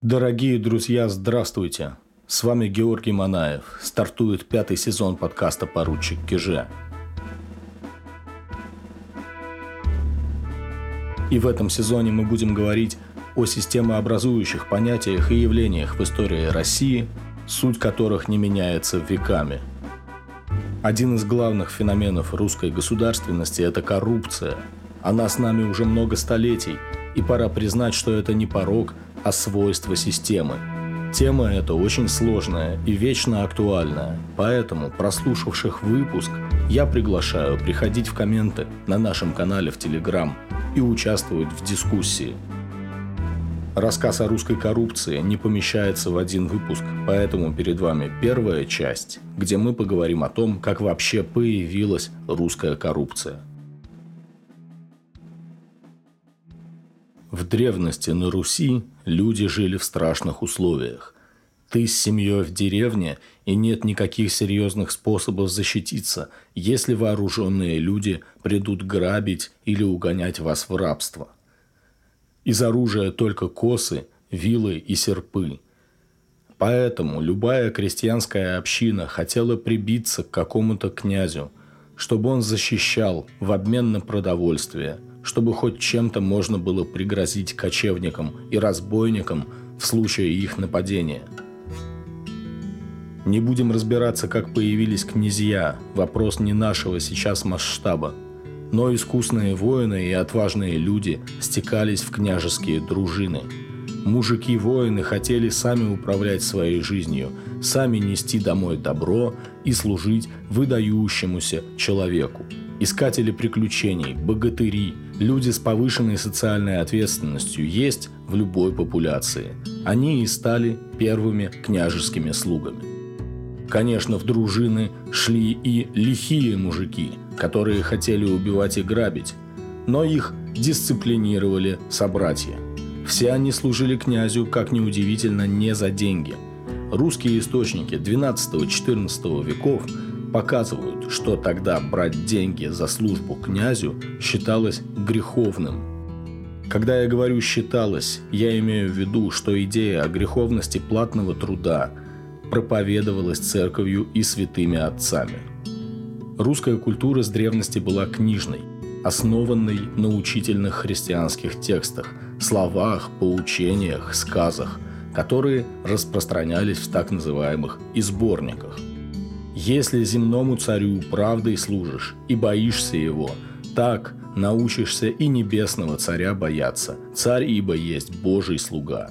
Дорогие друзья, здравствуйте! С вами Георгий Манаев. Стартует пятый сезон подкаста «Поручик Киже». И в этом сезоне мы будем говорить о системообразующих понятиях и явлениях в истории России, суть которых не меняется веками. Один из главных феноменов русской государственности – это коррупция. Она с нами уже много столетий, и пора признать, что это не порог – а свойства системы. Тема эта очень сложная и вечно актуальная, поэтому, прослушавших выпуск, я приглашаю приходить в комменты на нашем канале в Телеграм и участвовать в дискуссии. Рассказ о русской коррупции не помещается в один выпуск, поэтому перед вами первая часть, где мы поговорим о том, как вообще появилась русская коррупция. В древности на Руси люди жили в страшных условиях. Ты с семьей в деревне, и нет никаких серьезных способов защититься, если вооруженные люди придут грабить или угонять вас в рабство. Из оружия только косы, вилы и серпы. Поэтому любая крестьянская община хотела прибиться к какому-то князю, чтобы он защищал в обмен на продовольствие – чтобы хоть чем-то можно было пригрозить кочевникам и разбойникам в случае их нападения. Не будем разбираться, как появились князья, вопрос не нашего сейчас масштаба. Но искусные воины и отважные люди стекались в княжеские дружины. Мужики-воины хотели сами управлять своей жизнью, сами нести домой добро и служить выдающемуся человеку – Искатели приключений, богатыри, люди с повышенной социальной ответственностью есть в любой популяции. Они и стали первыми княжескими слугами. Конечно, в дружины шли и лихие мужики, которые хотели убивать и грабить, но их дисциплинировали собратья. Все они служили князю, как неудивительно, не за деньги. Русские источники 12-14 веков показывают, что тогда брать деньги за службу князю считалось греховным. Когда я говорю «считалось», я имею в виду, что идея о греховности платного труда проповедовалась церковью и святыми отцами. Русская культура с древности была книжной, основанной на учительных христианских текстах, словах, поучениях, сказах, которые распространялись в так называемых «изборниках». Если земному царю правдой служишь и боишься его, так научишься и небесного царя бояться. Царь ибо есть Божий слуга.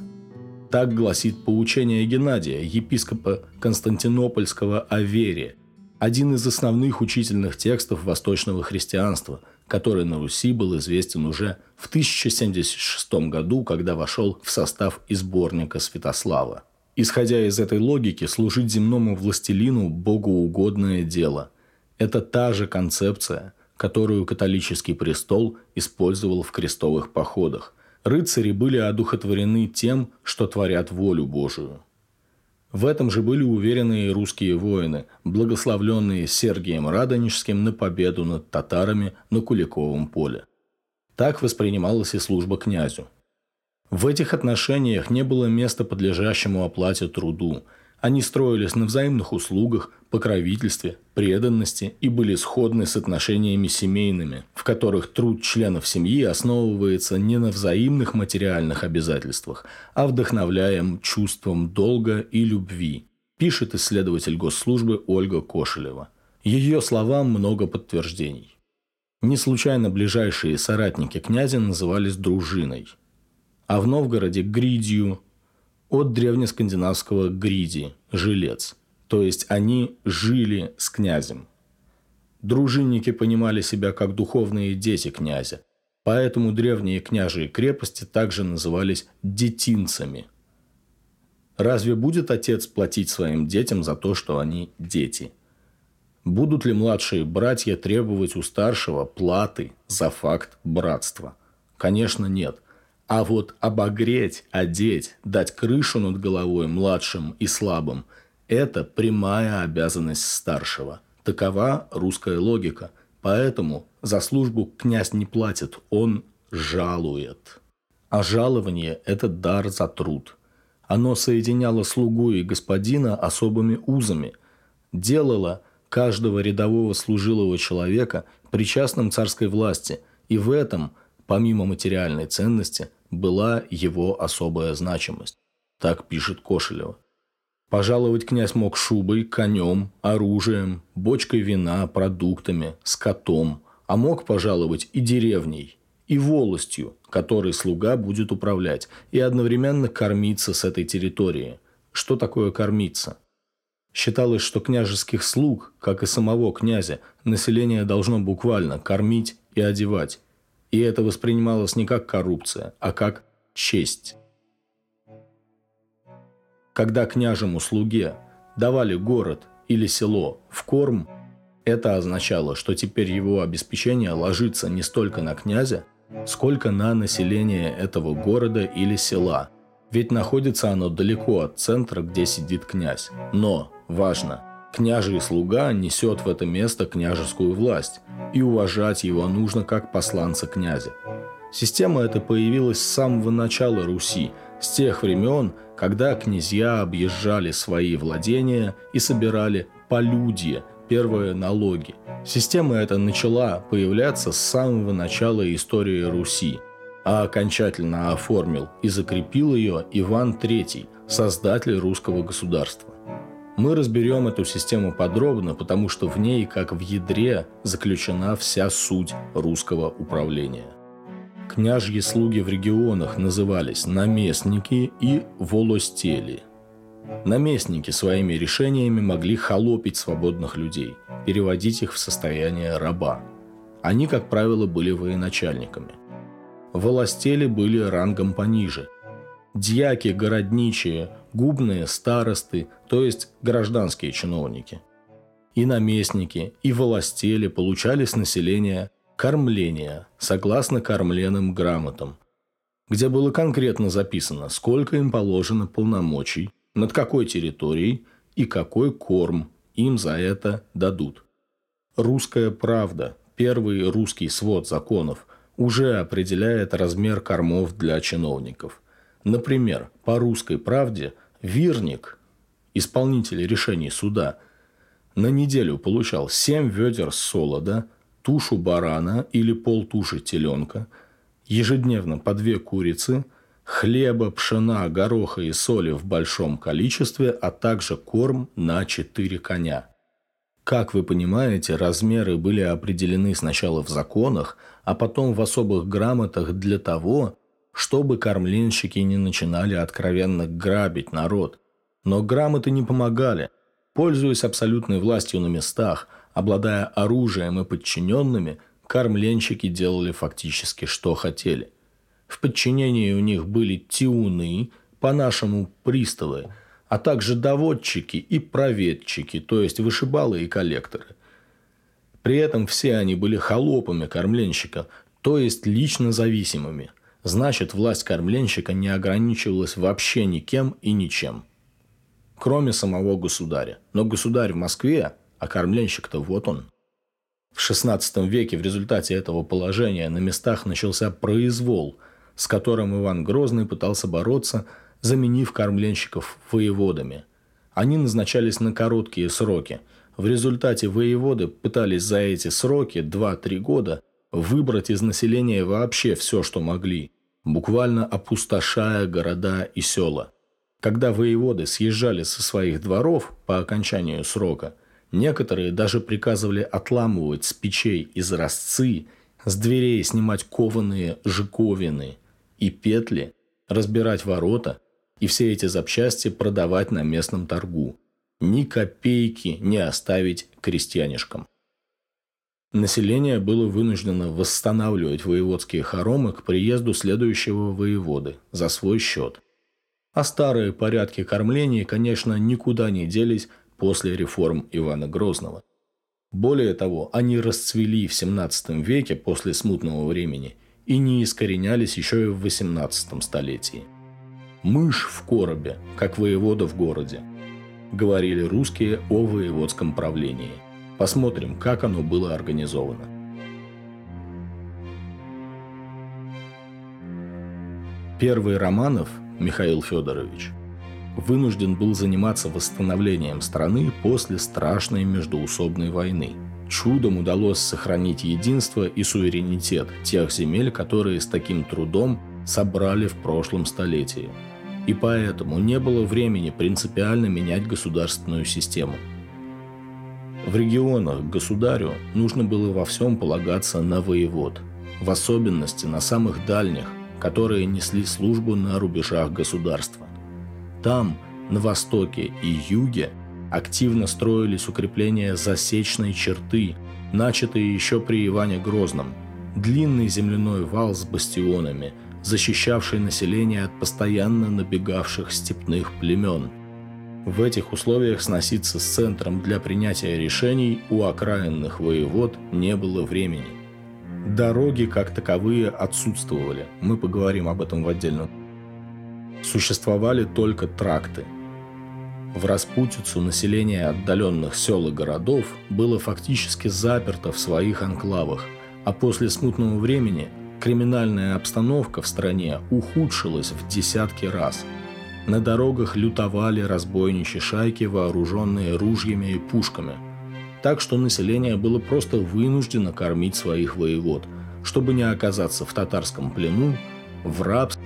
Так гласит поучение Геннадия, епископа Константинопольского о вере, один из основных учительных текстов восточного христианства, который на Руси был известен уже в 1076 году, когда вошел в состав изборника Святослава. Исходя из этой логики, служить земному властелину – богоугодное дело. Это та же концепция, которую католический престол использовал в крестовых походах. Рыцари были одухотворены тем, что творят волю Божию. В этом же были уверены и русские воины, благословленные Сергием Радонежским на победу над татарами на Куликовом поле. Так воспринималась и служба князю – в этих отношениях не было места подлежащему оплате труду. Они строились на взаимных услугах, покровительстве, преданности и были сходны с отношениями семейными, в которых труд членов семьи основывается не на взаимных материальных обязательствах, а вдохновляем чувством долга и любви, пишет исследователь госслужбы Ольга Кошелева. Ее словам много подтверждений. Не случайно ближайшие соратники князя назывались дружиной – а в Новгороде – гридью, от древнескандинавского гриди – жилец. То есть они жили с князем. Дружинники понимали себя как духовные дети князя, поэтому древние княжие крепости также назывались детинцами. Разве будет отец платить своим детям за то, что они дети? Будут ли младшие братья требовать у старшего платы за факт братства? Конечно, нет – а вот обогреть, одеть, дать крышу над головой младшим и слабым – это прямая обязанность старшего. Такова русская логика. Поэтому за службу князь не платит, он жалует. А жалование – это дар за труд. Оно соединяло слугу и господина особыми узами, делало каждого рядового служилого человека причастным царской власти, и в этом, помимо материальной ценности, была его особая значимость. Так пишет Кошелева. Пожаловать князь мог шубой, конем, оружием, бочкой вина, продуктами, скотом, а мог пожаловать и деревней, и волостью, которой слуга будет управлять, и одновременно кормиться с этой территории. Что такое кормиться? Считалось, что княжеских слуг, как и самого князя, население должно буквально кормить и одевать. И это воспринималось не как коррупция, а как честь. Когда княжему слуге давали город или село в корм, это означало, что теперь его обеспечение ложится не столько на князя, сколько на население этого города или села. Ведь находится оно далеко от центра, где сидит князь. Но, важно, княжий слуга несет в это место княжескую власть, и уважать его нужно как посланца князя. Система эта появилась с самого начала Руси, с тех времен, когда князья объезжали свои владения и собирали полюдье, первые налоги. Система эта начала появляться с самого начала истории Руси, а окончательно оформил и закрепил ее Иван III, создатель русского государства. Мы разберем эту систему подробно, потому что в ней, как в ядре, заключена вся суть русского управления. Княжьи слуги в регионах назывались наместники и волостели. Наместники своими решениями могли холопить свободных людей, переводить их в состояние раба. Они, как правило, были военачальниками. Волостели были рангом пониже. Дьяки, городничие, губные старосты, то есть гражданские чиновники. И наместники, и волостели получали с населения кормления, согласно кормленным грамотам, где было конкретно записано, сколько им положено полномочий, над какой территорией и какой корм им за это дадут. Русская правда, первый русский свод законов, уже определяет размер кормов для чиновников. Например, по русской правде вирник, исполнитель решений суда, на неделю получал 7 ведер солода – тушу барана или полтуши теленка, ежедневно по две курицы, хлеба, пшена, гороха и соли в большом количестве, а также корм на четыре коня. Как вы понимаете, размеры были определены сначала в законах, а потом в особых грамотах для того, чтобы кормленщики не начинали откровенно грабить народ. Но грамоты не помогали. Пользуясь абсолютной властью на местах, Обладая оружием и подчиненными, кормленщики делали фактически что хотели. В подчинении у них были тиуны, по-нашему приставы, а также доводчики и проведчики, то есть вышибалы и коллекторы. При этом все они были холопами кормленщика, то есть лично зависимыми. Значит, власть кормленщика не ограничивалась вообще никем и ничем. Кроме самого государя. Но государь в Москве а кормленщик-то вот он. В XVI веке в результате этого положения на местах начался произвол, с которым Иван Грозный пытался бороться, заменив кормленщиков воеводами. Они назначались на короткие сроки. В результате воеводы пытались за эти сроки, 2-3 года, выбрать из населения вообще все, что могли, буквально опустошая города и села. Когда воеводы съезжали со своих дворов по окончанию срока – Некоторые даже приказывали отламывать с печей изразцы, с дверей снимать кованые жиковины и петли, разбирать ворота и все эти запчасти продавать на местном торгу. Ни копейки не оставить крестьянишкам. Население было вынуждено восстанавливать воеводские хоромы к приезду следующего воеводы за свой счет. А старые порядки кормления, конечно, никуда не делись после реформ Ивана Грозного. Более того, они расцвели в XVII веке после смутного времени и не искоренялись еще и в XVIII столетии. «Мышь в коробе, как воевода в городе», – говорили русские о воеводском правлении. Посмотрим, как оно было организовано. Первый Романов, Михаил Федорович, вынужден был заниматься восстановлением страны после страшной междуусобной войны. Чудом удалось сохранить единство и суверенитет тех земель, которые с таким трудом собрали в прошлом столетии. И поэтому не было времени принципиально менять государственную систему. В регионах государю нужно было во всем полагаться на воевод, в особенности на самых дальних, которые несли службу на рубежах государства. Там, на востоке и юге, активно строились укрепления засечной черты, начатые еще при Иване Грозном. Длинный земляной вал с бастионами, защищавший население от постоянно набегавших степных племен. В этих условиях сноситься с центром для принятия решений у окраинных воевод не было времени. Дороги как таковые отсутствовали. Мы поговорим об этом в отдельном. Существовали только тракты. В распутицу население отдаленных сел и городов было фактически заперто в своих анклавах, а после смутного времени криминальная обстановка в стране ухудшилась в десятки раз. На дорогах лютовали разбойничьи шайки, вооруженные ружьями и пушками – так что население было просто вынуждено кормить своих воевод, чтобы не оказаться в татарском плену, в рабстве.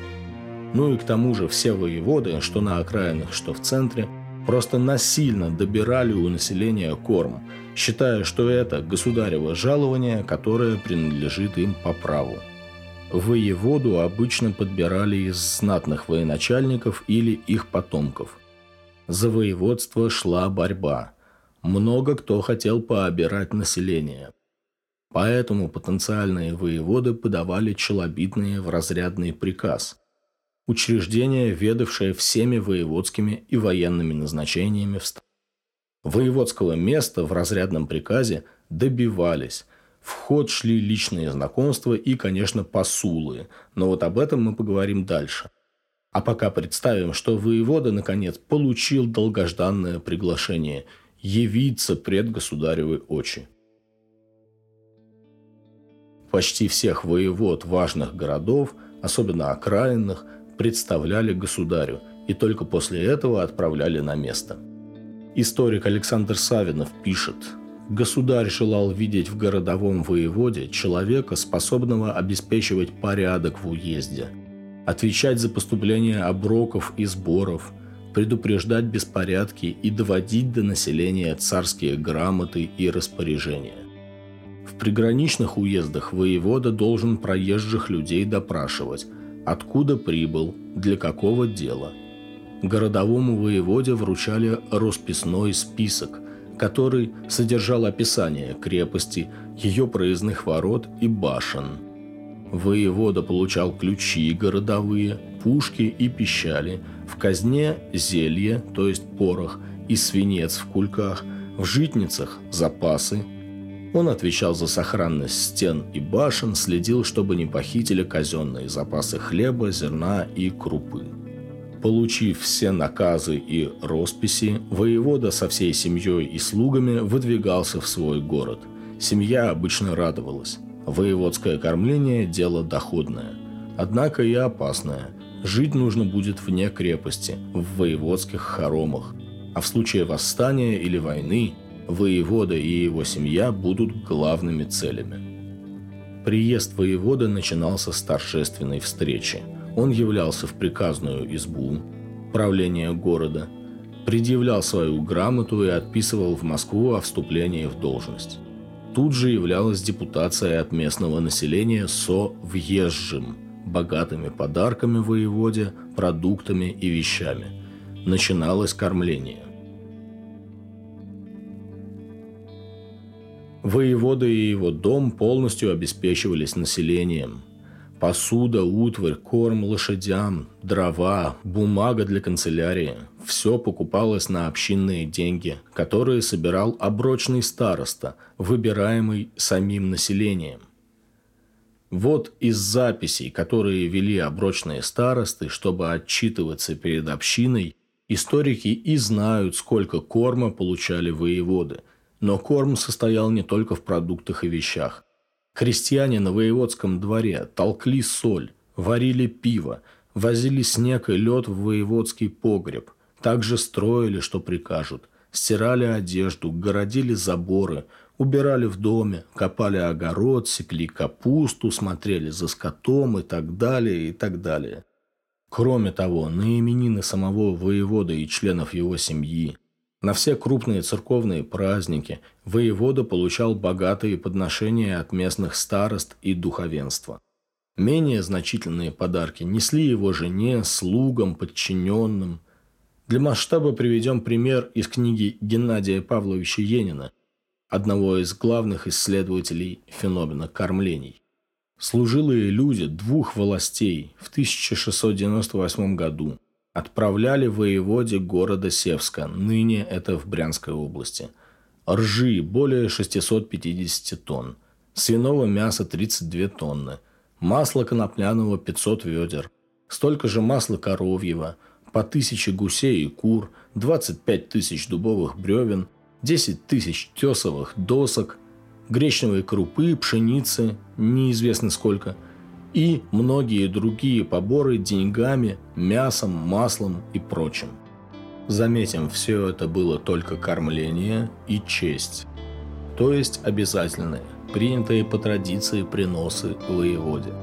Ну и к тому же все воеводы, что на окраинах, что в центре, просто насильно добирали у населения корм, считая, что это государево жалование, которое принадлежит им по праву. Воеводу обычно подбирали из знатных военачальников или их потомков. За воеводство шла борьба – много кто хотел пообирать население. Поэтому потенциальные воеводы подавали челобитные в разрядный приказ. Учреждение, ведавшее всеми воеводскими и военными назначениями в стране. Воеводского места в разрядном приказе добивались. В ход шли личные знакомства и, конечно, посулы. Но вот об этом мы поговорим дальше. А пока представим, что воевода, наконец, получил долгожданное приглашение – явиться пред государевы очи. Почти всех воевод важных городов, особенно окраинных, представляли государю и только после этого отправляли на место. Историк Александр Савинов пишет, Государь желал видеть в городовом воеводе человека, способного обеспечивать порядок в уезде, отвечать за поступление оброков и сборов, предупреждать беспорядки и доводить до населения царские грамоты и распоряжения. В приграничных уездах воевода должен проезжих людей допрашивать, откуда прибыл, для какого дела. Городовому воеводе вручали расписной список, который содержал описание крепости, ее проездных ворот и башен. Воевода получал ключи городовые, пушки и пищали – в казне зелье, то есть порох, и свинец в кульках, в житницах запасы. Он отвечал за сохранность стен и башен, следил, чтобы не похитили казенные запасы хлеба, зерна и крупы. Получив все наказы и росписи, воевода со всей семьей и слугами выдвигался в свой город. Семья обычно радовалась. Воеводское кормление – дело доходное, однако и опасное – Жить нужно будет вне крепости, в воеводских хоромах. А в случае восстания или войны воевода и его семья будут главными целями. Приезд воевода начинался с торжественной встречи. Он являлся в приказную избу, правление города, предъявлял свою грамоту и отписывал в Москву о вступлении в должность. Тут же являлась депутация от местного населения со въезжим – богатыми подарками воеводе, продуктами и вещами. Начиналось кормление. Воевода и его дом полностью обеспечивались населением. Посуда, утварь, корм лошадям, дрова, бумага для канцелярии – все покупалось на общинные деньги, которые собирал оброчный староста, выбираемый самим населением. Вот из записей, которые вели оброчные старосты, чтобы отчитываться перед общиной, историки и знают, сколько корма получали воеводы. Но корм состоял не только в продуктах и вещах. Крестьяне на воеводском дворе толкли соль, варили пиво, возили снег и лед в воеводский погреб, также строили, что прикажут, стирали одежду, городили заборы, убирали в доме, копали огород, секли капусту, смотрели за скотом и так далее, и так далее. Кроме того, на именины самого воевода и членов его семьи, на все крупные церковные праздники воевода получал богатые подношения от местных старост и духовенства. Менее значительные подарки несли его жене, слугам, подчиненным. Для масштаба приведем пример из книги Геннадия Павловича Енина, одного из главных исследователей феномена кормлений. Служилые люди двух властей в 1698 году отправляли воеводе города Севска, ныне это в Брянской области. Ржи более 650 тонн, свиного мяса 32 тонны, масла конопляного 500 ведер, столько же масла коровьего, по тысяче гусей и кур, 25 тысяч дубовых бревен, 10 тысяч тесовых досок, гречневой крупы, пшеницы, неизвестно сколько – и многие другие поборы деньгами, мясом, маслом и прочим. Заметим, все это было только кормление и честь, то есть обязательные, принятые по традиции приносы воеводе.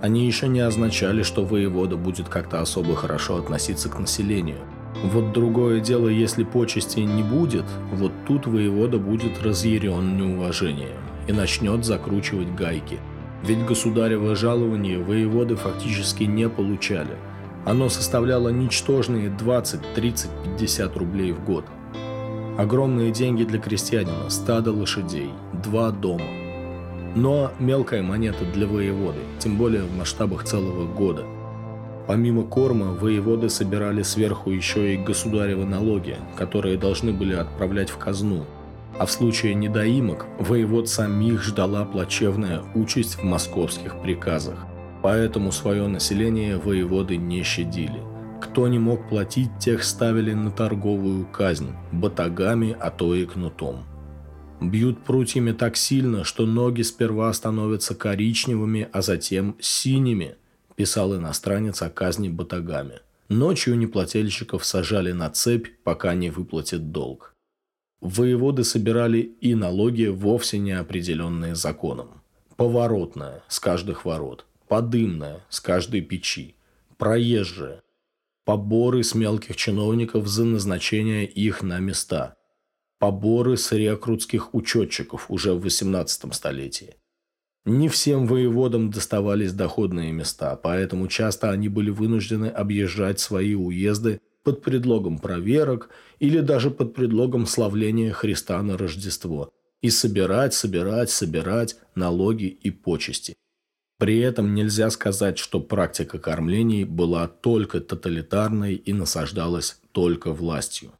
Они еще не означали, что воевода будет как-то особо хорошо относиться к населению. Вот другое дело, если почести не будет, вот тут воевода будет разъярен неуважением и начнет закручивать гайки – ведь государево жалование воеводы фактически не получали. Оно составляло ничтожные 20, 30, 50 рублей в год. Огромные деньги для крестьянина, стадо лошадей, два дома. Но мелкая монета для воеводы, тем более в масштабах целого года. Помимо корма, воеводы собирали сверху еще и государевы налоги, которые должны были отправлять в казну – а в случае недоимок воевод самих ждала плачевная участь в московских приказах. Поэтому свое население воеводы не щадили. Кто не мог платить, тех ставили на торговую казнь, батагами, а то и кнутом. Бьют прутьями так сильно, что ноги сперва становятся коричневыми, а затем синими, писал иностранец о казни батагами. Ночью неплательщиков сажали на цепь, пока не выплатит долг. Воеводы собирали и налоги, вовсе не определенные законом. Поворотная с каждых ворот, подымная с каждой печи, проезжая, поборы с мелких чиновников за назначение их на места, поборы с рекрутских учетчиков уже в XVIII столетии. Не всем воеводам доставались доходные места, поэтому часто они были вынуждены объезжать свои уезды под предлогом проверок или даже под предлогом славления Христа на Рождество и собирать, собирать, собирать налоги и почести. При этом нельзя сказать, что практика кормлений была только тоталитарной и насаждалась только властью.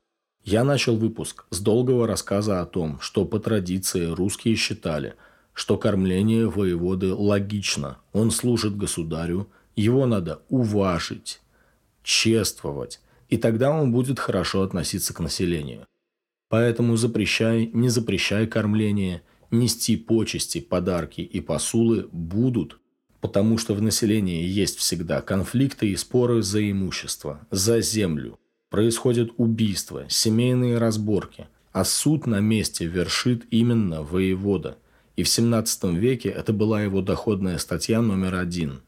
Я начал выпуск с долгого рассказа о том, что по традиции русские считали, что кормление воеводы логично, он служит государю, его надо уважить, чествовать, и тогда он будет хорошо относиться к населению. Поэтому запрещай, не запрещай кормление, нести почести, подарки и посулы будут, потому что в населении есть всегда конфликты и споры за имущество, за землю. Происходят убийства, семейные разборки, а суд на месте вершит именно воевода. И в 17 веке это была его доходная статья номер один –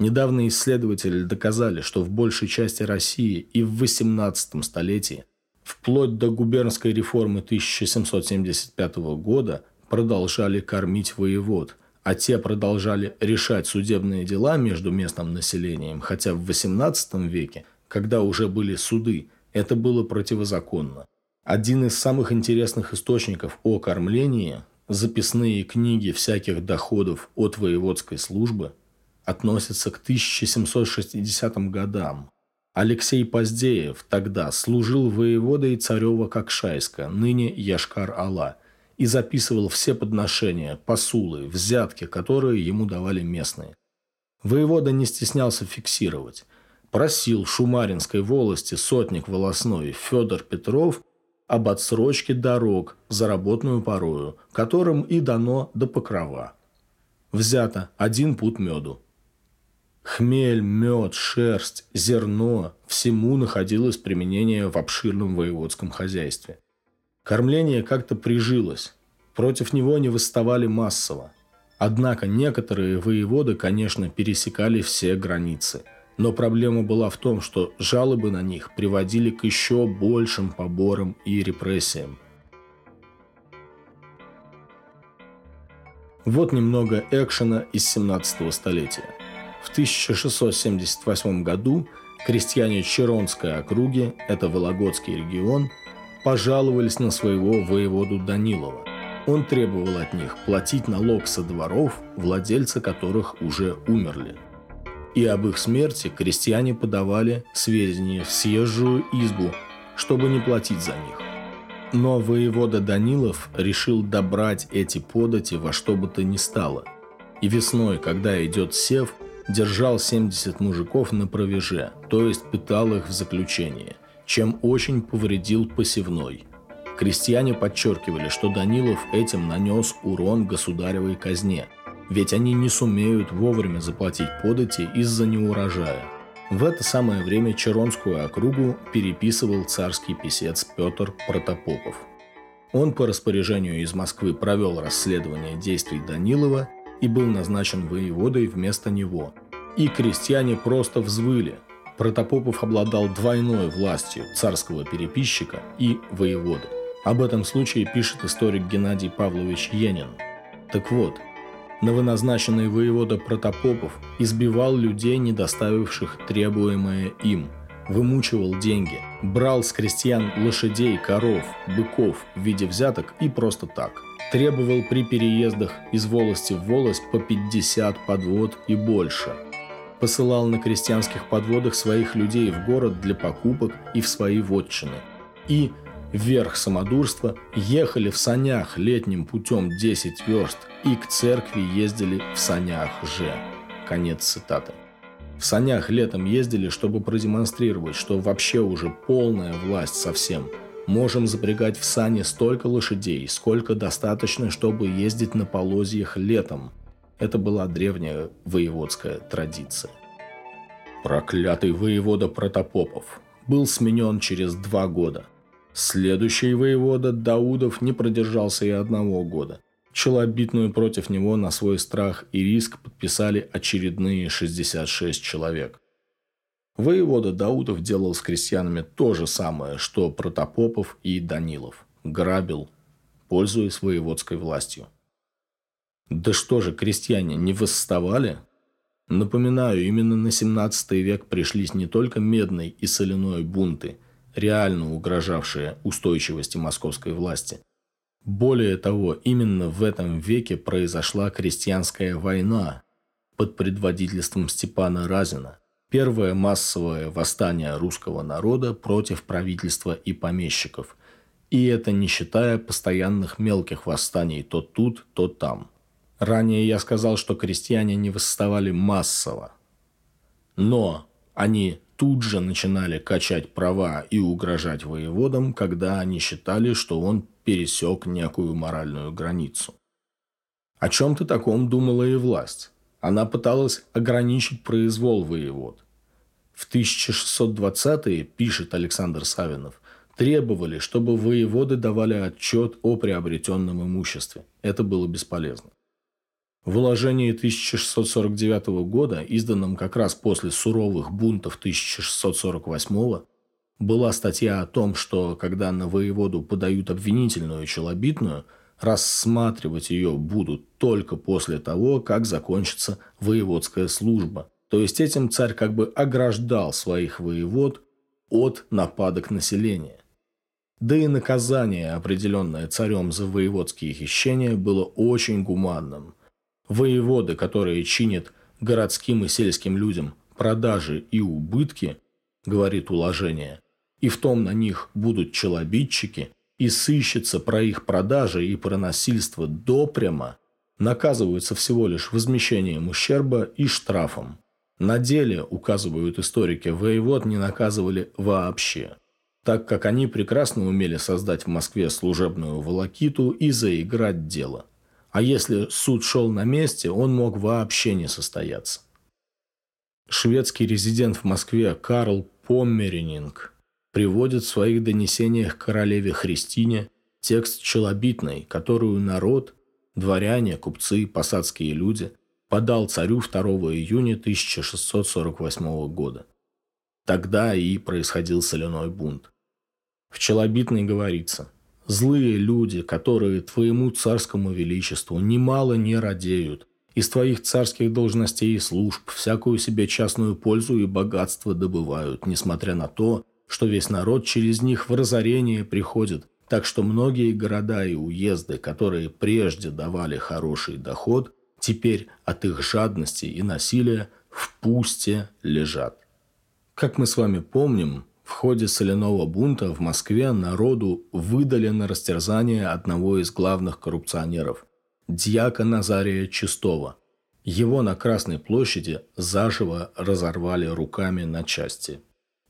Недавно исследователи доказали, что в большей части России и в XVIII столетии, вплоть до губернской реформы 1775 года, продолжали кормить воевод, а те продолжали решать судебные дела между местным населением, хотя в XVIII веке, когда уже были суды, это было противозаконно. Один из самых интересных источников о кормлении – записные книги всяких доходов от воеводской службы – относится к 1760 годам. Алексей Поздеев тогда служил воеводой Царева-Кокшайска, ныне Яшкар-Ала, и записывал все подношения, посулы, взятки, которые ему давали местные. Воевода не стеснялся фиксировать. Просил Шумаринской волости сотник волосной Федор Петров об отсрочке дорог за работную порою, которым и дано до покрова. Взято один пут меду. Хмель, мед, шерсть, зерно – всему находилось применение в обширном воеводском хозяйстве. Кормление как-то прижилось. Против него не восставали массово. Однако некоторые воеводы, конечно, пересекали все границы. Но проблема была в том, что жалобы на них приводили к еще большим поборам и репрессиям. Вот немного экшена из 17 столетия. В 1678 году крестьяне Черонской округи, это Вологодский регион, пожаловались на своего воеводу Данилова. Он требовал от них платить налог со дворов, владельцы которых уже умерли. И об их смерти крестьяне подавали сведения в съезжую избу, чтобы не платить за них. Но воевода Данилов решил добрать эти подати во что бы то ни стало. И весной, когда идет сев, держал 70 мужиков на провеже, то есть пытал их в заключение, чем очень повредил посевной. Крестьяне подчеркивали, что Данилов этим нанес урон государевой казне, ведь они не сумеют вовремя заплатить подати из-за неурожая. В это самое время Черонскую округу переписывал царский писец Петр Протопопов. Он по распоряжению из Москвы провел расследование действий Данилова и был назначен воеводой вместо него. И крестьяне просто взвыли. Протопопов обладал двойной властью царского переписчика и воеводы. Об этом случае пишет историк Геннадий Павлович Енин. Так вот, новоназначенный воевода Протопопов избивал людей, не доставивших требуемое им, вымучивал деньги, брал с крестьян лошадей, коров, быков в виде взяток и просто так – требовал при переездах из волости в волость по 50 подвод и больше. Посылал на крестьянских подводах своих людей в город для покупок и в свои вотчины. И, вверх самодурства, ехали в санях летним путем 10 верст и к церкви ездили в санях же. Конец цитаты. В санях летом ездили, чтобы продемонстрировать, что вообще уже полная власть совсем – Можем запрягать в сани столько лошадей, сколько достаточно, чтобы ездить на полозьях летом. Это была древняя воеводская традиция. Проклятый воевода Протопопов был сменен через два года. Следующий воевода Даудов не продержался и одного года. Челобитную против него на свой страх и риск подписали очередные 66 человек. Воевода Даудов делал с крестьянами то же самое, что Протопопов и Данилов. Грабил, пользуясь воеводской властью. Да что же, крестьяне не восставали? Напоминаю, именно на 17 век пришлись не только медный и соляной бунты, реально угрожавшие устойчивости московской власти. Более того, именно в этом веке произошла крестьянская война под предводительством Степана Разина, Первое массовое восстание русского народа против правительства и помещиков. И это не считая постоянных мелких восстаний то тут, то там. Ранее я сказал, что крестьяне не восставали массово. Но они тут же начинали качать права и угрожать воеводам, когда они считали, что он пересек некую моральную границу. О чем-то таком думала и власть. Она пыталась ограничить произвол воевод. В 1620-е, пишет Александр Савинов, требовали, чтобы воеводы давали отчет о приобретенном имуществе. Это было бесполезно. В уложении 1649 года, изданном как раз после суровых бунтов 1648 была статья о том, что когда на воеводу подают обвинительную челобитную – рассматривать ее будут только после того, как закончится воеводская служба. То есть этим царь как бы ограждал своих воевод от нападок населения. Да и наказание, определенное царем за воеводские хищения, было очень гуманным. Воеводы, которые чинят городским и сельским людям продажи и убытки, говорит уложение, и в том на них будут челобитчики – и сыщется про их продажи и про насильство допрямо, наказываются всего лишь возмещением ущерба и штрафом. На деле, указывают историки, воевод не наказывали вообще, так как они прекрасно умели создать в Москве служебную волокиту и заиграть дело. А если суд шел на месте, он мог вообще не состояться. Шведский резидент в Москве Карл Поммерининг приводит в своих донесениях королеве Христине текст челобитный, которую народ, дворяне, купцы, посадские люди подал царю 2 июня 1648 года. Тогда и происходил соляной бунт. В челобитной говорится «Злые люди, которые твоему царскому величеству немало не радеют, из твоих царских должностей и служб всякую себе частную пользу и богатство добывают, несмотря на то, что весь народ через них в разорение приходит, так что многие города и уезды, которые прежде давали хороший доход, теперь от их жадности и насилия в пусте лежат. Как мы с вами помним, в ходе соляного бунта в Москве народу выдали на растерзание одного из главных коррупционеров – дьяка Назария Чистова. Его на Красной площади заживо разорвали руками на части.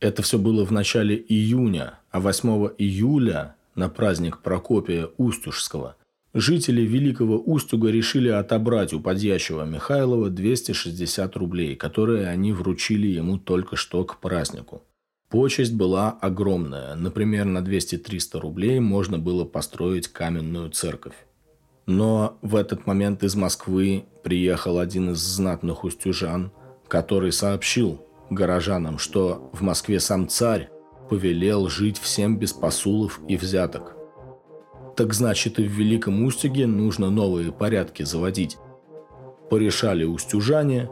Это все было в начале июня, а 8 июля на праздник Прокопия Устюжского Жители Великого Устюга решили отобрать у подьячего Михайлова 260 рублей, которые они вручили ему только что к празднику. Почесть была огромная. Например, на 200-300 рублей можно было построить каменную церковь. Но в этот момент из Москвы приехал один из знатных устюжан, который сообщил горожанам, что в Москве сам царь повелел жить всем без посулов и взяток – так значит и в Великом Устюге нужно новые порядки заводить. Порешали устюжане,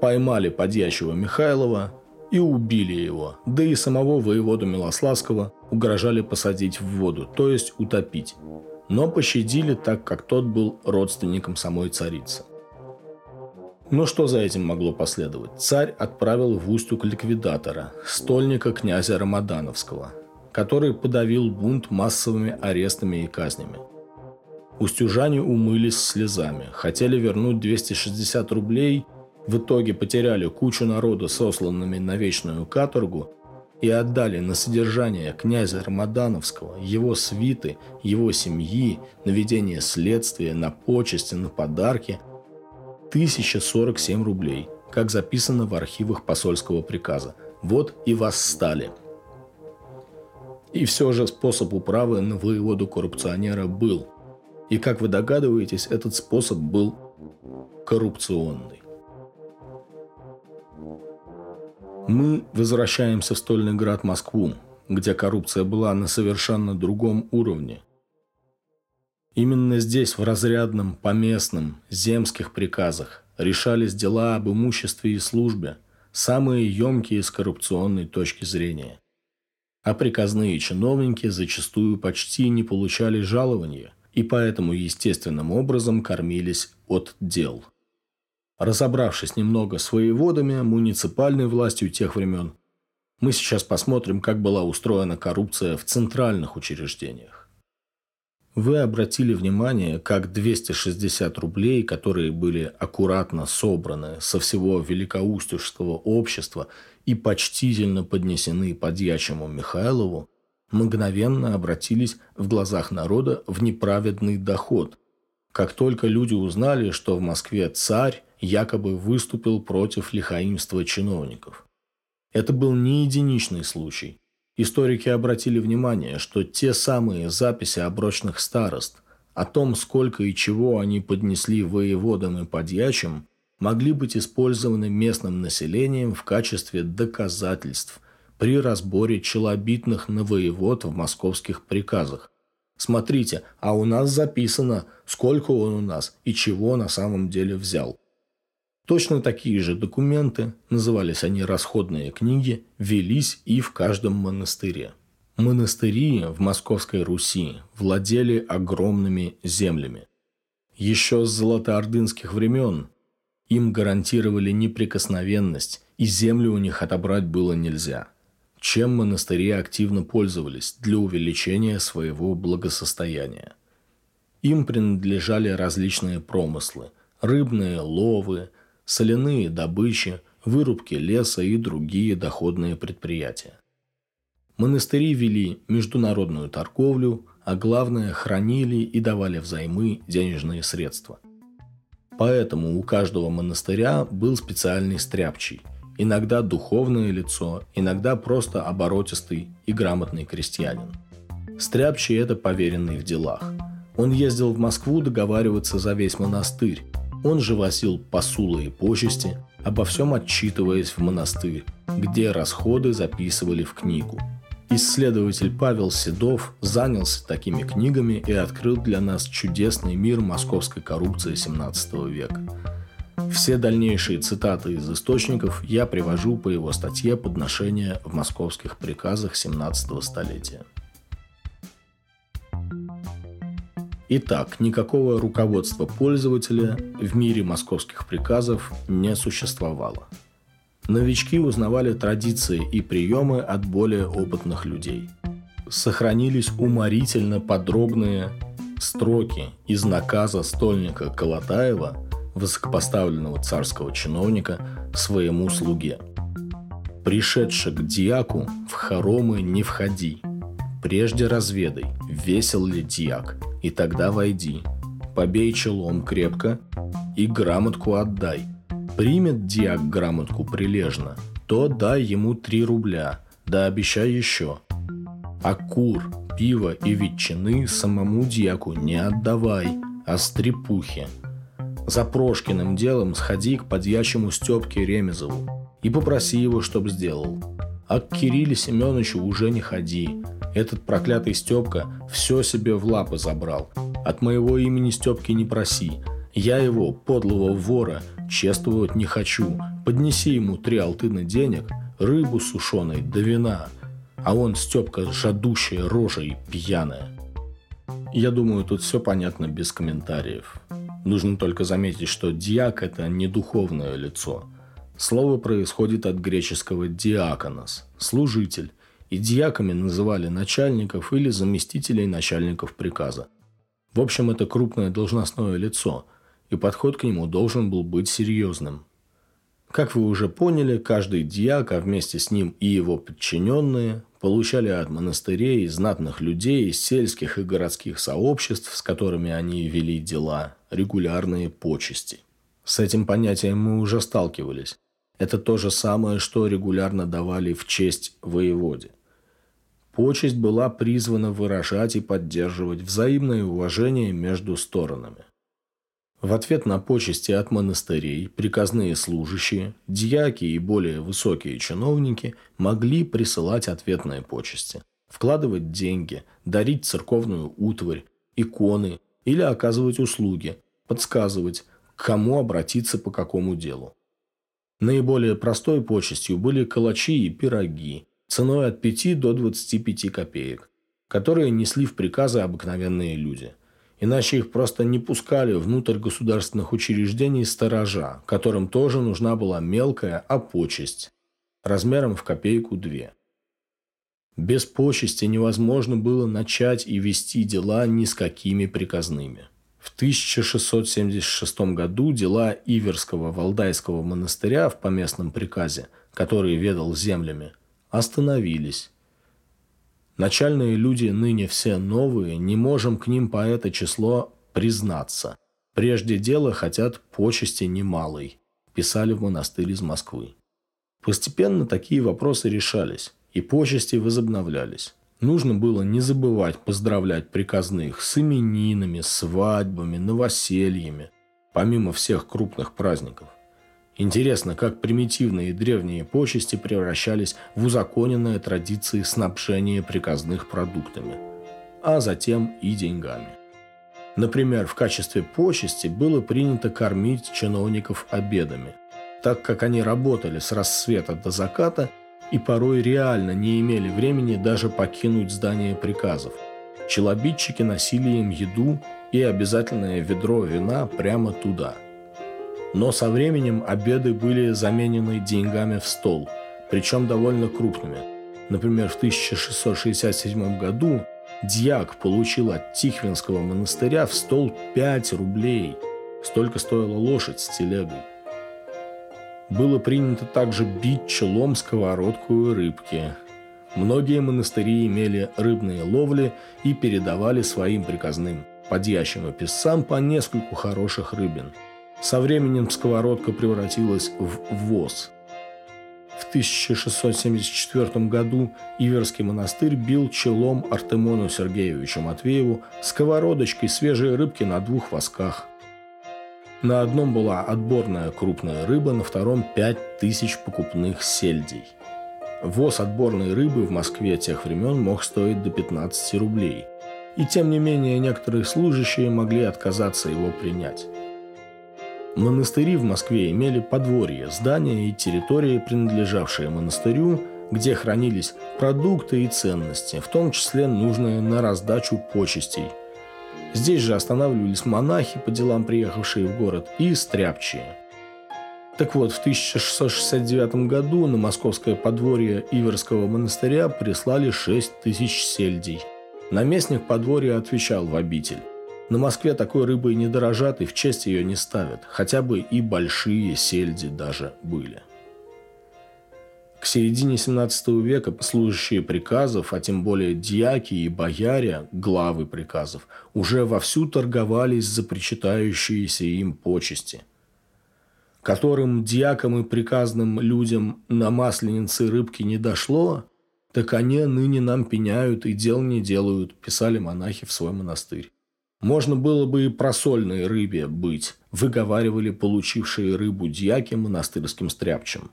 поймали подьячего Михайлова и убили его, да и самого воеводу Милославского угрожали посадить в воду, то есть утопить. Но пощадили, так как тот был родственником самой царицы. Но что за этим могло последовать? Царь отправил в Устюг ликвидатора, стольника князя Рамадановского – который подавил бунт массовыми арестами и казнями. Устюжане умылись слезами, хотели вернуть 260 рублей, в итоге потеряли кучу народа, сосланными на вечную каторгу, и отдали на содержание князя Рамадановского, его свиты, его семьи, на ведение следствия, на почести, на подарки 1047 рублей, как записано в архивах посольского приказа. Вот и восстали – и все же способ управы на воеводу коррупционера был. И как вы догадываетесь, этот способ был коррупционный. Мы возвращаемся в стольный град Москву, где коррупция была на совершенно другом уровне. Именно здесь, в разрядном, поместном, земских приказах решались дела об имуществе и службе, самые емкие с коррупционной точки зрения а приказные чиновники зачастую почти не получали жалования и поэтому естественным образом кормились от дел. Разобравшись немного с воеводами, муниципальной властью тех времен, мы сейчас посмотрим, как была устроена коррупция в центральных учреждениях. Вы обратили внимание, как 260 рублей, которые были аккуратно собраны со всего Великоустюжского общества и почтительно поднесены подьячему Михайлову, мгновенно обратились в глазах народа в неправедный доход. Как только люди узнали, что в Москве царь якобы выступил против лихаимства чиновников. Это был не единичный случай. Историки обратили внимание, что те самые записи оброчных старост о том, сколько и чего они поднесли воеводам и подьячим, могли быть использованы местным населением в качестве доказательств при разборе челобитных на воевод в московских приказах. Смотрите, а у нас записано, сколько он у нас и чего на самом деле взял. Точно такие же документы, назывались они расходные книги, велись и в каждом монастыре. Монастыри в Московской Руси владели огромными землями. Еще с золотоордынских времен им гарантировали неприкосновенность, и землю у них отобрать было нельзя. Чем монастыри активно пользовались для увеличения своего благосостояния. Им принадлежали различные промыслы – рыбные ловы – соляные добычи, вырубки леса и другие доходные предприятия. Монастыри вели международную торговлю, а главное хранили и давали взаймы денежные средства. Поэтому у каждого монастыря был специальный стряпчий, иногда духовное лицо, иногда просто оборотистый и грамотный крестьянин. Стряпчий – это поверенный в делах. Он ездил в Москву договариваться за весь монастырь. Он же возил посулы и почести, обо всем отчитываясь в монастырь, где расходы записывали в книгу. Исследователь Павел Седов занялся такими книгами и открыл для нас чудесный мир московской коррупции 17 века. Все дальнейшие цитаты из источников я привожу по его статье «Подношение в московских приказах 17 столетия». Итак, никакого руководства пользователя в мире московских приказов не существовало. Новички узнавали традиции и приемы от более опытных людей. Сохранились уморительно подробные строки из наказа стольника Колотаева, высокопоставленного царского чиновника, своему слуге. «Пришедший к дьяку, в хоромы не входи. Прежде разведай, весел ли дьяк, и тогда войди. Побей челом крепко и грамотку отдай. Примет дьяк грамотку прилежно, то дай ему три рубля, да обещай еще. А кур, пиво и ветчины самому дьяку не отдавай, а стрепухе. За Прошкиным делом сходи к подьячему Степке Ремезову и попроси его, чтоб сделал. А к Кирилле Семеновичу уже не ходи, этот проклятый Степка все себе в лапы забрал. От моего имени Степки не проси. Я его, подлого вора, чествовать не хочу. Поднеси ему три алтына денег, рыбу сушеной да вина. А он, Степка, жадущая рожа и пьяная. Я думаю, тут все понятно без комментариев. Нужно только заметить, что диак – это не духовное лицо. Слово происходит от греческого «диаконос» – служитель – и дьяками называли начальников или заместителей начальников приказа. В общем, это крупное должностное лицо, и подход к нему должен был быть серьезным. Как вы уже поняли, каждый дьяк, а вместе с ним и его подчиненные, получали от монастырей, знатных людей, сельских и городских сообществ, с которыми они вели дела, регулярные почести. С этим понятием мы уже сталкивались. Это то же самое, что регулярно давали в честь воеводе – Почесть была призвана выражать и поддерживать взаимное уважение между сторонами. В ответ на почести от монастырей приказные служащие, дьяки и более высокие чиновники могли присылать ответные почести, вкладывать деньги, дарить церковную утварь, иконы или оказывать услуги, подсказывать, к кому обратиться по какому делу. Наиболее простой почестью были калачи и пироги, ценой от 5 до 25 копеек, которые несли в приказы обыкновенные люди. Иначе их просто не пускали внутрь государственных учреждений сторожа, которым тоже нужна была мелкая опочесть, размером в копейку две. Без почести невозможно было начать и вести дела ни с какими приказными. В 1676 году дела Иверского Валдайского монастыря в поместном приказе, который ведал землями, остановились. Начальные люди ныне все новые, не можем к ним по это число признаться. Прежде дела хотят почести немалой, писали в монастырь из Москвы. Постепенно такие вопросы решались, и почести возобновлялись. Нужно было не забывать поздравлять приказных с именинами, свадьбами, новосельями, помимо всех крупных праздников – Интересно, как примитивные древние почести превращались в узаконенные традиции снабжения приказных продуктами, а затем и деньгами. Например, в качестве почести было принято кормить чиновников обедами, так как они работали с рассвета до заката и порой реально не имели времени даже покинуть здание приказов. Челобитчики носили им еду и обязательное ведро вина прямо туда – но со временем обеды были заменены деньгами в стол, причем довольно крупными. Например, в 1667 году дьяк получил от Тихвинского монастыря в стол 5 рублей. Столько стоила лошадь с телегой. Было принято также бить челом сковородку и рыбки. Многие монастыри имели рыбные ловли и передавали своим приказным подьящим и писцам по нескольку хороших рыбин – со временем сковородка превратилась в воз. В 1674 году Иверский монастырь бил челом Артемону Сергеевичу Матвееву сковородочкой свежей рыбки на двух восках. На одном была отборная крупная рыба, на втором – пять тысяч покупных сельдей. Воз отборной рыбы в Москве тех времен мог стоить до 15 рублей. И тем не менее некоторые служащие могли отказаться его принять. Монастыри в Москве имели подворье, здания и территории, принадлежавшие монастырю, где хранились продукты и ценности, в том числе нужные на раздачу почестей. Здесь же останавливались монахи, по делам приехавшие в город, и стряпчие. Так вот, в 1669 году на московское подворье Иверского монастыря прислали 6 тысяч сельдей. Наместник подворья отвечал в обитель. На Москве такой рыбой не дорожат и в честь ее не ставят, хотя бы и большие сельди даже были. К середине 17 века служащие приказов, а тем более дьяки и бояре, главы приказов, уже вовсю торговались за причитающиеся им почести. Которым дьякам и приказным людям на масленице рыбки не дошло, так они ныне нам пеняют и дел не делают, писали монахи в свой монастырь. Можно было бы и просольной рыбе быть, выговаривали получившие рыбу дьяки монастырским стряпчем.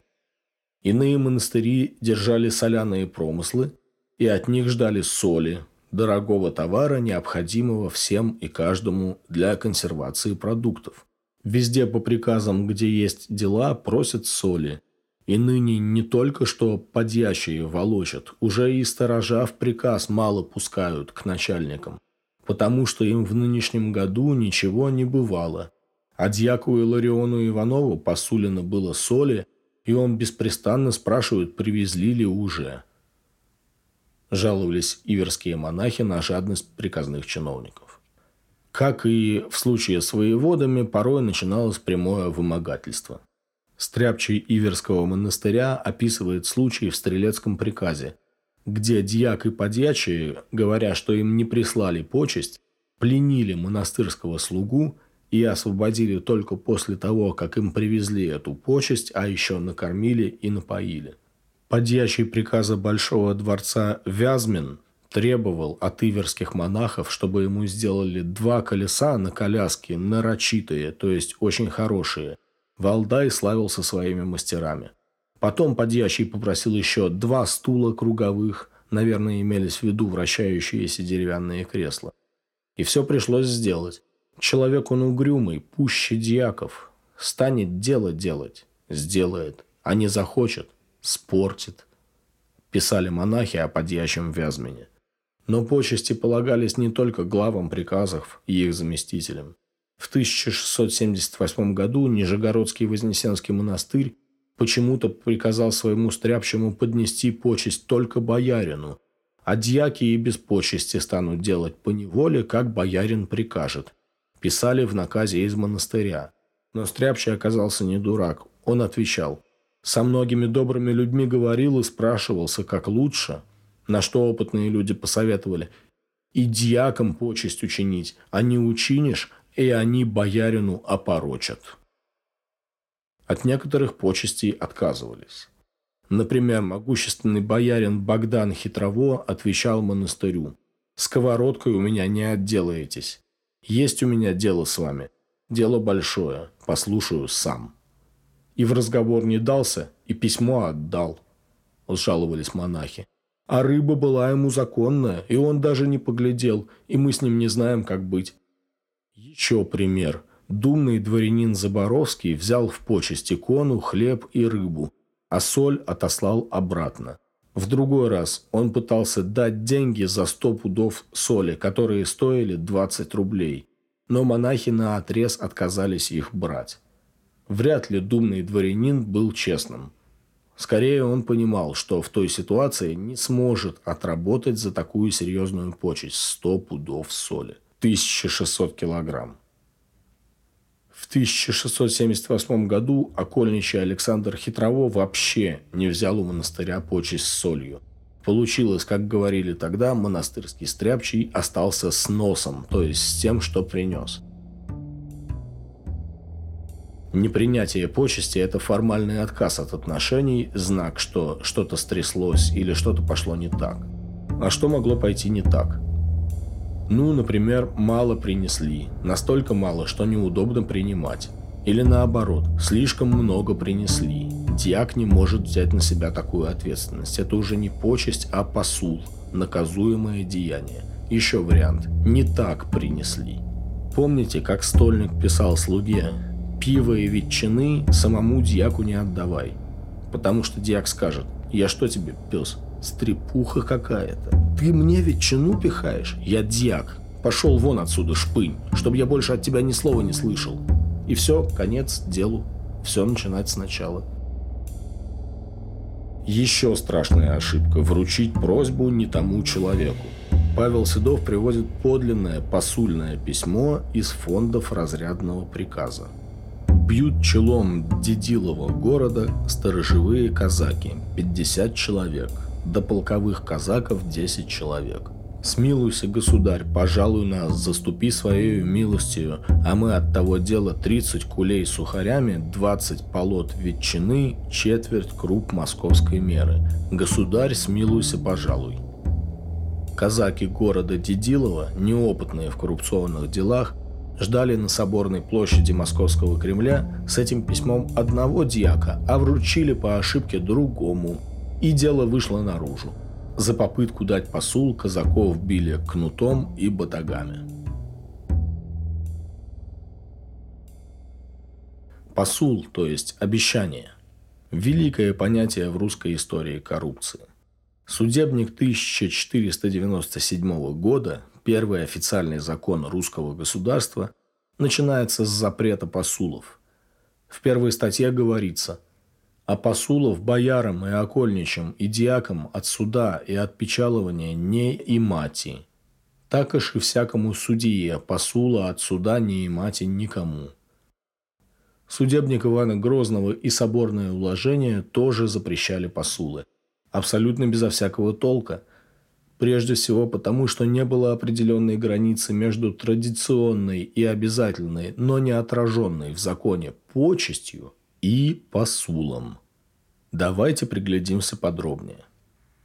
Иные монастыри держали соляные промыслы и от них ждали соли, дорогого товара, необходимого всем и каждому для консервации продуктов. Везде по приказам, где есть дела, просят соли. И ныне не только что подьячие волочат, уже и сторожа в приказ мало пускают к начальникам потому что им в нынешнем году ничего не бывало. А дьяку Илариону Иванову посулено было соли, и он беспрестанно спрашивает, привезли ли уже. Жаловались иверские монахи на жадность приказных чиновников. Как и в случае с воеводами, порой начиналось прямое вымогательство. Стряпчий Иверского монастыря описывает случай в стрелецком приказе, где дьяк и подьячие, говоря, что им не прислали почесть, пленили монастырского слугу и освободили только после того, как им привезли эту почесть, а еще накормили и напоили. Подьячий приказа Большого дворца Вязмин требовал от иверских монахов, чтобы ему сделали два колеса на коляске нарочитые, то есть очень хорошие. Валдай славился своими мастерами – Потом подьячий попросил еще два стула круговых, наверное, имелись в виду вращающиеся деревянные кресла. И все пришлось сделать. Человек он угрюмый, пуще дьяков. Станет дело делать – сделает, а не захочет – спортит. Писали монахи о подьячем Вязьмине. Но почести полагались не только главам приказов и их заместителям. В 1678 году Нижегородский Вознесенский монастырь почему-то приказал своему стряпчему поднести почесть только боярину, а дьяки и без почести станут делать по неволе, как боярин прикажет. Писали в наказе из монастыря. Но стряпчий оказался не дурак. Он отвечал. Со многими добрыми людьми говорил и спрашивался, как лучше. На что опытные люди посоветовали. И дьякам почесть учинить, а не учинишь, и они боярину опорочат. От некоторых почестей отказывались. Например, могущественный боярин Богдан Хитрово отвечал монастырю «Сковородкой у меня не отделаетесь. Есть у меня дело с вами. Дело большое. Послушаю сам». И в разговор не дался, и письмо отдал. Жаловались монахи. А рыба была ему законная, и он даже не поглядел, и мы с ним не знаем, как быть. Еще пример – Думный дворянин Заборовский взял в почесть икону, хлеб и рыбу, а соль отослал обратно. В другой раз он пытался дать деньги за сто пудов соли, которые стоили 20 рублей, но монахи на отрез отказались их брать. Вряд ли думный дворянин был честным. Скорее он понимал, что в той ситуации не сможет отработать за такую серьезную почесть 100 пудов соли. 1600 килограмм. В 1678 году окольничий Александр Хитрово вообще не взял у монастыря почесть с солью. Получилось, как говорили тогда, монастырский стряпчий остался с носом, то есть с тем, что принес. Непринятие почести – это формальный отказ от отношений, знак, что что-то стряслось или что-то пошло не так. А что могло пойти не так? Ну, например, мало принесли, настолько мало, что неудобно принимать. Или наоборот, слишком много принесли. Диак не может взять на себя такую ответственность. Это уже не почесть, а посул, наказуемое деяние. Еще вариант. Не так принесли. Помните, как стольник писал слуге? Пиво и ветчины самому дьяку не отдавай. Потому что дьяк скажет, я что тебе, пес, стрепуха какая-то. Ты мне ветчину пихаешь? Я дьяк. Пошел вон отсюда, шпынь, чтобы я больше от тебя ни слова не слышал. И все, конец делу. Все начинать сначала. Еще страшная ошибка – вручить просьбу не тому человеку. Павел Седов приводит подлинное посульное письмо из фондов разрядного приказа. Бьют челом Дедилова города сторожевые казаки – 50 человек, до полковых казаков 10 человек – Смилуйся, государь, пожалуй нас, заступи своей милостью, а мы от того дела 30 кулей сухарями, 20 полот ветчины, четверть круп московской меры. Государь, смилуйся, пожалуй. Казаки города Дедилова, неопытные в коррупционных делах, ждали на соборной площади Московского Кремля с этим письмом одного дьяка, а вручили по ошибке другому. И дело вышло наружу. За попытку дать посул казаков били кнутом и батагами. Посул, то есть обещание. Великое понятие в русской истории коррупции. Судебник 1497 года, первый официальный закон русского государства, начинается с запрета посулов. В первой статье говорится – а посулов боярам и окольничам и диакам от суда и от печалования не имати. Так и всякому судье посула от суда не имати никому. Судебник Ивана Грозного и соборное уложение тоже запрещали посулы. Абсолютно безо всякого толка. Прежде всего потому, что не было определенной границы между традиционной и обязательной, но не отраженной в законе почестью и посулом. Давайте приглядимся подробнее.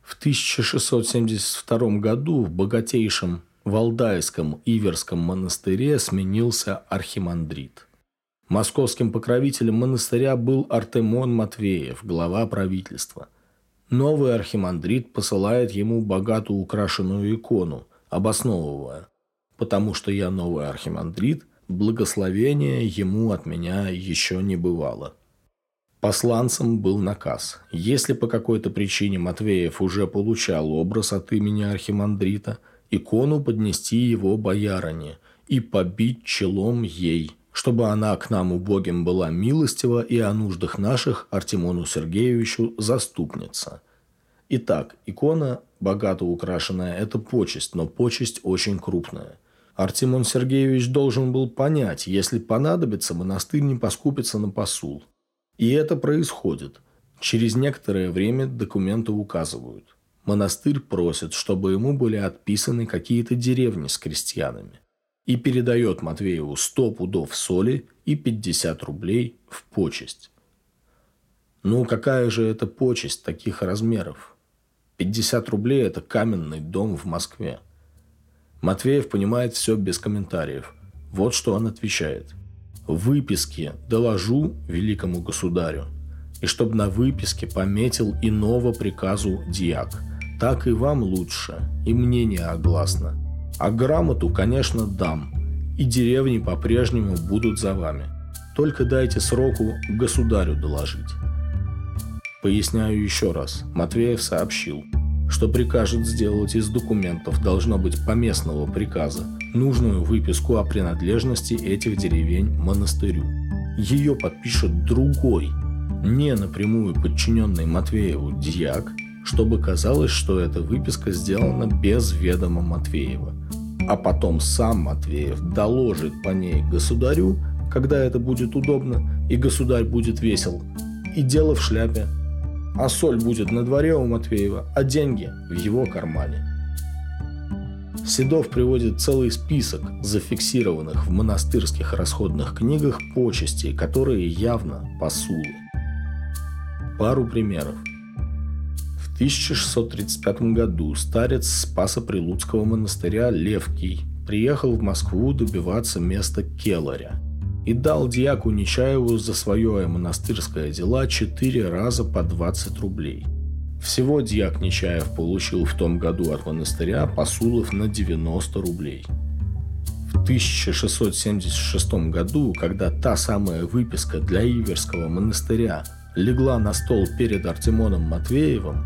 В 1672 году в богатейшем Валдайском Иверском монастыре сменился архимандрит. Московским покровителем монастыря был Артемон Матвеев, глава правительства. Новый архимандрит посылает ему богато украшенную икону, обосновывая «Потому что я новый архимандрит, благословения ему от меня еще не бывало». Посланцем был наказ. Если по какой-то причине Матвеев уже получал образ от имени архимандрита, икону поднести его боярине и побить челом ей, чтобы она к нам убогим была милостива и о нуждах наших Артемону Сергеевичу заступница. Итак, икона, богато украшенная, это почесть, но почесть очень крупная. Артемон Сергеевич должен был понять, если понадобится, монастырь не поскупится на посул – и это происходит. Через некоторое время документы указывают. Монастырь просит, чтобы ему были отписаны какие-то деревни с крестьянами. И передает Матвееву 100 пудов соли и 50 рублей в почесть. Ну, какая же это почесть таких размеров? 50 рублей – это каменный дом в Москве. Матвеев понимает все без комментариев. Вот что он отвечает – выписке доложу великому государю, и чтоб на выписке пометил иного приказу диак. Так и вам лучше, и мне не огласно. А грамоту, конечно, дам, и деревни по-прежнему будут за вами. Только дайте сроку государю доложить. Поясняю еще раз. Матвеев сообщил, что прикажет сделать из документов должно быть поместного приказа нужную выписку о принадлежности этих деревень монастырю. Ее подпишет другой, не напрямую подчиненный Матвееву дьяк, чтобы казалось, что эта выписка сделана без ведома Матвеева. А потом сам Матвеев доложит по ней государю, когда это будет удобно, и государь будет весел. И дело в шляпе. А соль будет на дворе у Матвеева, а деньги в его кармане. Седов приводит целый список зафиксированных в монастырских расходных книгах почестей, которые явно посулы. Пару примеров. В 1635 году старец Спаса Прилуцкого монастыря Левкий приехал в Москву добиваться места келаря и дал дьяку Нечаеву за свое монастырское дела четыре раза по 20 рублей – всего дьяк Нечаев получил в том году от монастыря посулов на 90 рублей. В 1676 году, когда та самая выписка для Иверского монастыря легла на стол перед Артемоном Матвеевым,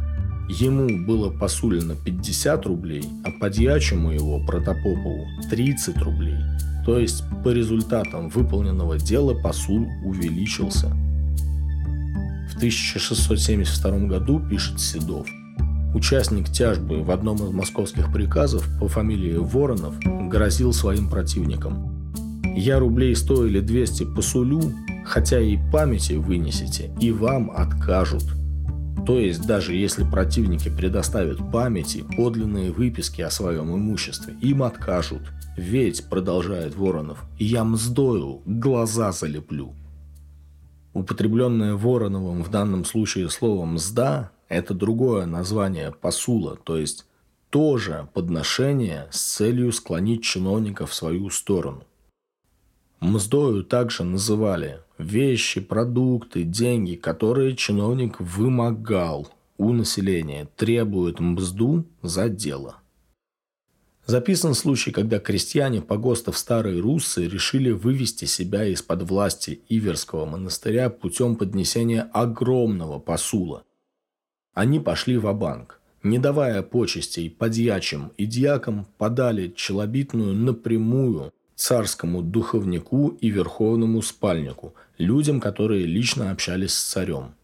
ему было посулено 50 рублей, а подьячему его, Протопопову, 30 рублей. То есть по результатам выполненного дела посул увеличился – 1672 году, пишет Седов, участник тяжбы в одном из московских приказов по фамилии Воронов грозил своим противникам. «Я рублей стоили 200 по сулю, хотя и памяти вынесете, и вам откажут». То есть, даже если противники предоставят памяти подлинные выписки о своем имуществе, им откажут. Ведь, продолжает Воронов, я мздою глаза залеплю. Употребленное Вороновым в данном случае слово «мзда» – это другое название посула, то есть тоже подношение с целью склонить чиновника в свою сторону. Мздою также называли вещи, продукты, деньги, которые чиновник вымогал у населения, требует мзду за дело. Записан случай, когда крестьяне погостов Старой Руссы решили вывести себя из-под власти Иверского монастыря путем поднесения огромного посула. Они пошли в банк не давая почестей подьячим и дьякам, подали челобитную напрямую царскому духовнику и верховному спальнику, людям, которые лично общались с царем.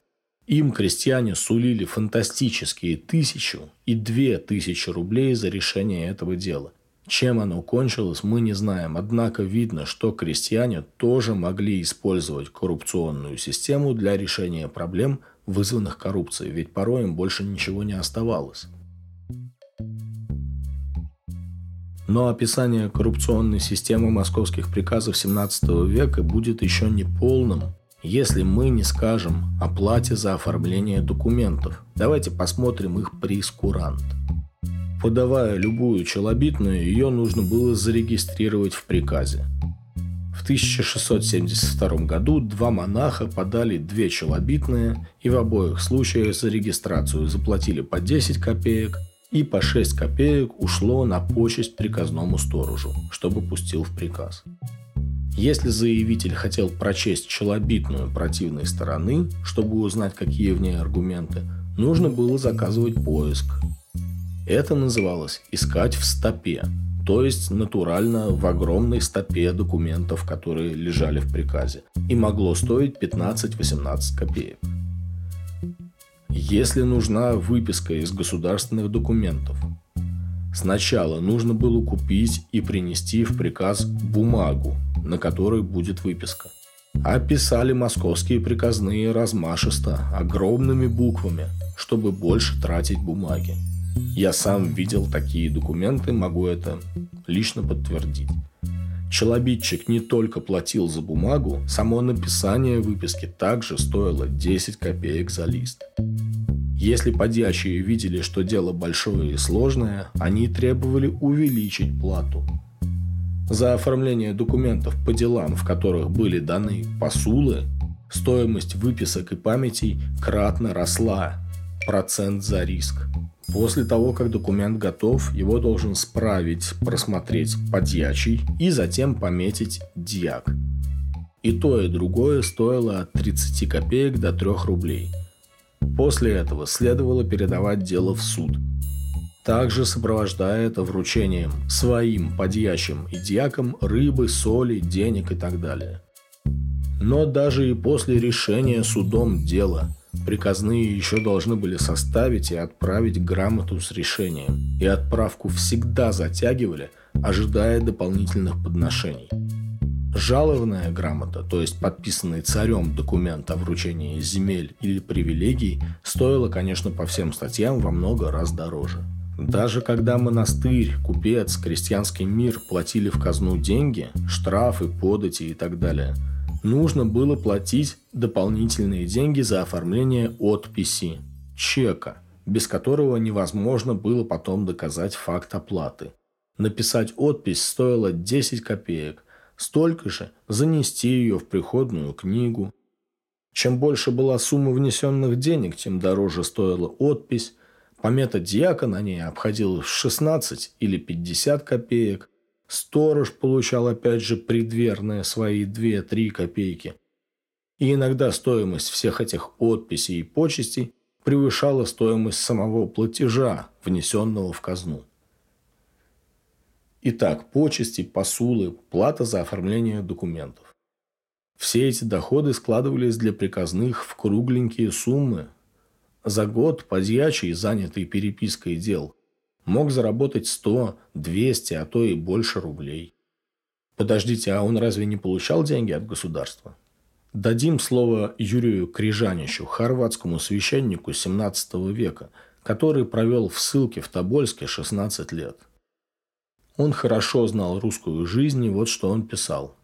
Им крестьяне сулили фантастические тысячу и две тысячи рублей за решение этого дела. Чем оно кончилось, мы не знаем, однако видно, что крестьяне тоже могли использовать коррупционную систему для решения проблем, вызванных коррупцией, ведь порой им больше ничего не оставалось. Но описание коррупционной системы московских приказов XVII века будет еще не полным, если мы не скажем о плате за оформление документов. Давайте посмотрим их прескурант. Подавая любую челобитную, ее нужно было зарегистрировать в приказе. В 1672 году два монаха подали две челобитные и в обоих случаях за регистрацию заплатили по 10 копеек и по 6 копеек ушло на почесть приказному сторожу, чтобы пустил в приказ. Если заявитель хотел прочесть челобитную противной стороны, чтобы узнать, какие в ней аргументы, нужно было заказывать поиск. Это называлось «искать в стопе», то есть натурально в огромной стопе документов, которые лежали в приказе, и могло стоить 15-18 копеек. Если нужна выписка из государственных документов, сначала нужно было купить и принести в приказ бумагу, на которой будет выписка. Описали московские приказные размашисто, огромными буквами, чтобы больше тратить бумаги. Я сам видел такие документы, могу это лично подтвердить. Челобитчик не только платил за бумагу, само написание выписки также стоило 10 копеек за лист. Если подьячие видели, что дело большое и сложное, они требовали увеличить плату – за оформление документов по делам, в которых были даны посулы, стоимость выписок и памятей кратно росла. Процент за риск. После того, как документ готов, его должен справить, просмотреть подьячий и затем пометить дьяк. И то, и другое стоило от 30 копеек до 3 рублей. После этого следовало передавать дело в суд – также сопровождая вручением своим подьячим и дьякам рыбы, соли, денег и так далее. Но даже и после решения судом дела приказные еще должны были составить и отправить грамоту с решением, и отправку всегда затягивали, ожидая дополнительных подношений. Жалованная грамота, то есть подписанный царем документ о вручении земель или привилегий, стоила, конечно, по всем статьям во много раз дороже – Даже когда монастырь, купец, крестьянский мир платили в казну деньги, штрафы, подати и так далее, нужно было платить дополнительные деньги за оформление отписи, чека, без которого невозможно было потом доказать факт оплаты. Написать отпись стоило 10 копеек, столько же занести ее в приходную книгу. Чем больше была сумма внесенных денег, тем дороже стоила отпись, Помета дьяка на ней обходилась в 16 или 50 копеек. Сторож получал опять же предверные свои 2-3 копейки. И иногда стоимость всех этих отписей и почестей превышала стоимость самого платежа, внесенного в казну. Итак, почести, посулы, плата за оформление документов. Все эти доходы складывались для приказных в кругленькие суммы, за год подьячий, занятый перепиской дел, мог заработать 100, 200, а то и больше рублей. Подождите, а он разве не получал деньги от государства? Дадим слово Юрию Крижанищу, хорватскому священнику 17 века, который провел в ссылке в Тобольске 16 лет. Он хорошо знал русскую жизнь, и вот что он писал.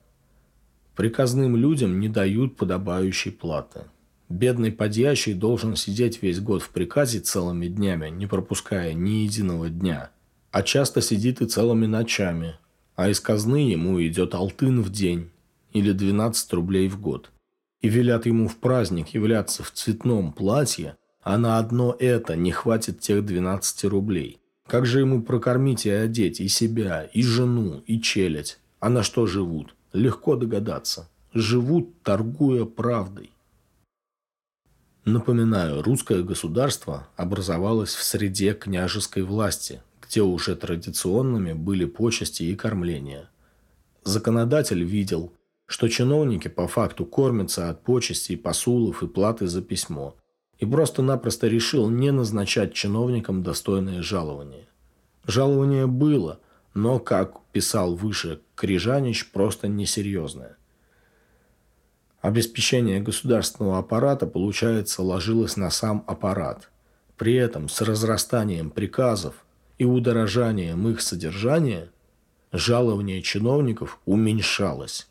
«Приказным людям не дают подобающей платы. Бедный подьячий должен сидеть весь год в приказе целыми днями, не пропуская ни единого дня. А часто сидит и целыми ночами. А из казны ему идет алтын в день или 12 рублей в год. И велят ему в праздник являться в цветном платье, а на одно это не хватит тех 12 рублей. Как же ему прокормить и одеть и себя, и жену, и челядь? А на что живут? Легко догадаться. Живут, торгуя правдой. Напоминаю, русское государство образовалось в среде княжеской власти, где уже традиционными были почести и кормления. Законодатель видел, что чиновники по факту кормятся от почестей, посулов и платы за письмо, и просто-напросто решил не назначать чиновникам достойное жалование. Жалование было, но, как писал выше Крижанич, просто несерьезное. Обеспечение государственного аппарата, получается, ложилось на сам аппарат. При этом с разрастанием приказов и удорожанием их содержания жалование чиновников уменьшалось.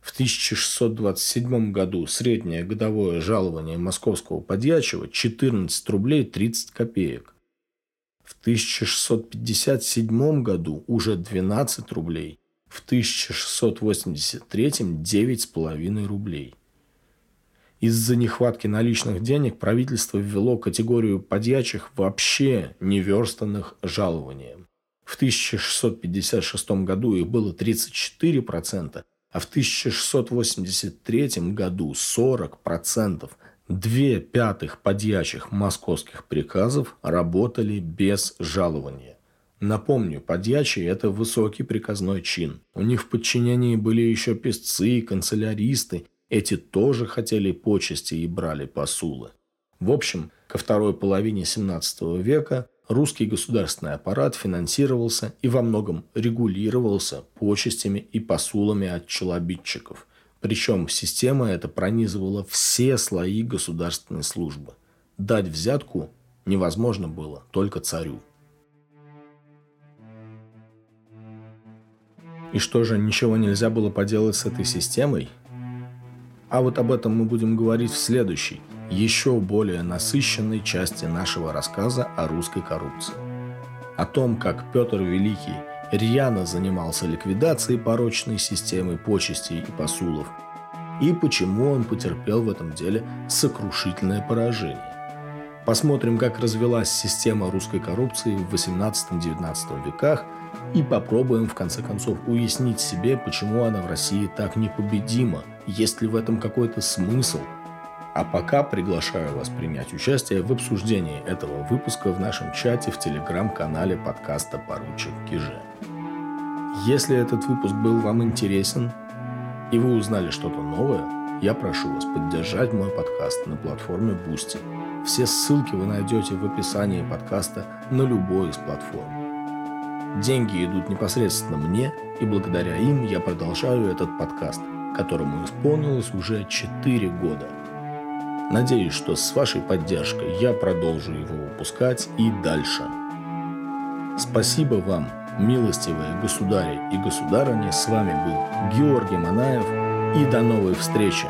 В 1627 году среднее годовое жалование московского подьячего 14 рублей 30 копеек. В 1657 году уже 12 рублей в 1683 9,5 рублей. Из-за нехватки наличных денег правительство ввело категорию подьячих вообще неверстанных жалованием. В 1656 году их было 34%, а в 1683 году 40%. Две пятых подьячих московских приказов работали без жалования. Напомню, подьячий – это высокий приказной чин. У них в подчинении были еще песцы, канцеляристы. Эти тоже хотели почести и брали посулы. В общем, ко второй половине XVII века русский государственный аппарат финансировался и во многом регулировался почестями и посулами от челобитчиков. Причем система эта пронизывала все слои государственной службы. Дать взятку невозможно было только царю. И что же, ничего нельзя было поделать с этой системой? А вот об этом мы будем говорить в следующей, еще более насыщенной части нашего рассказа о русской коррупции. О том, как Петр Великий рьяно занимался ликвидацией порочной системы почестей и посулов, и почему он потерпел в этом деле сокрушительное поражение. Посмотрим, как развелась система русской коррупции в 18-19 веках – и попробуем в конце концов уяснить себе, почему она в России так непобедима, есть ли в этом какой-то смысл. А пока приглашаю вас принять участие в обсуждении этого выпуска в нашем чате в телеграм-канале подкаста «Поручик Киже». Если этот выпуск был вам интересен и вы узнали что-то новое, я прошу вас поддержать мой подкаст на платформе Boosty. Все ссылки вы найдете в описании подкаста на любой из платформ. Деньги идут непосредственно мне, и благодаря им я продолжаю этот подкаст, которому исполнилось уже 4 года. Надеюсь, что с вашей поддержкой я продолжу его выпускать и дальше. Спасибо вам, милостивые государи и государыни. С вами был Георгий Манаев. И до новой встречи!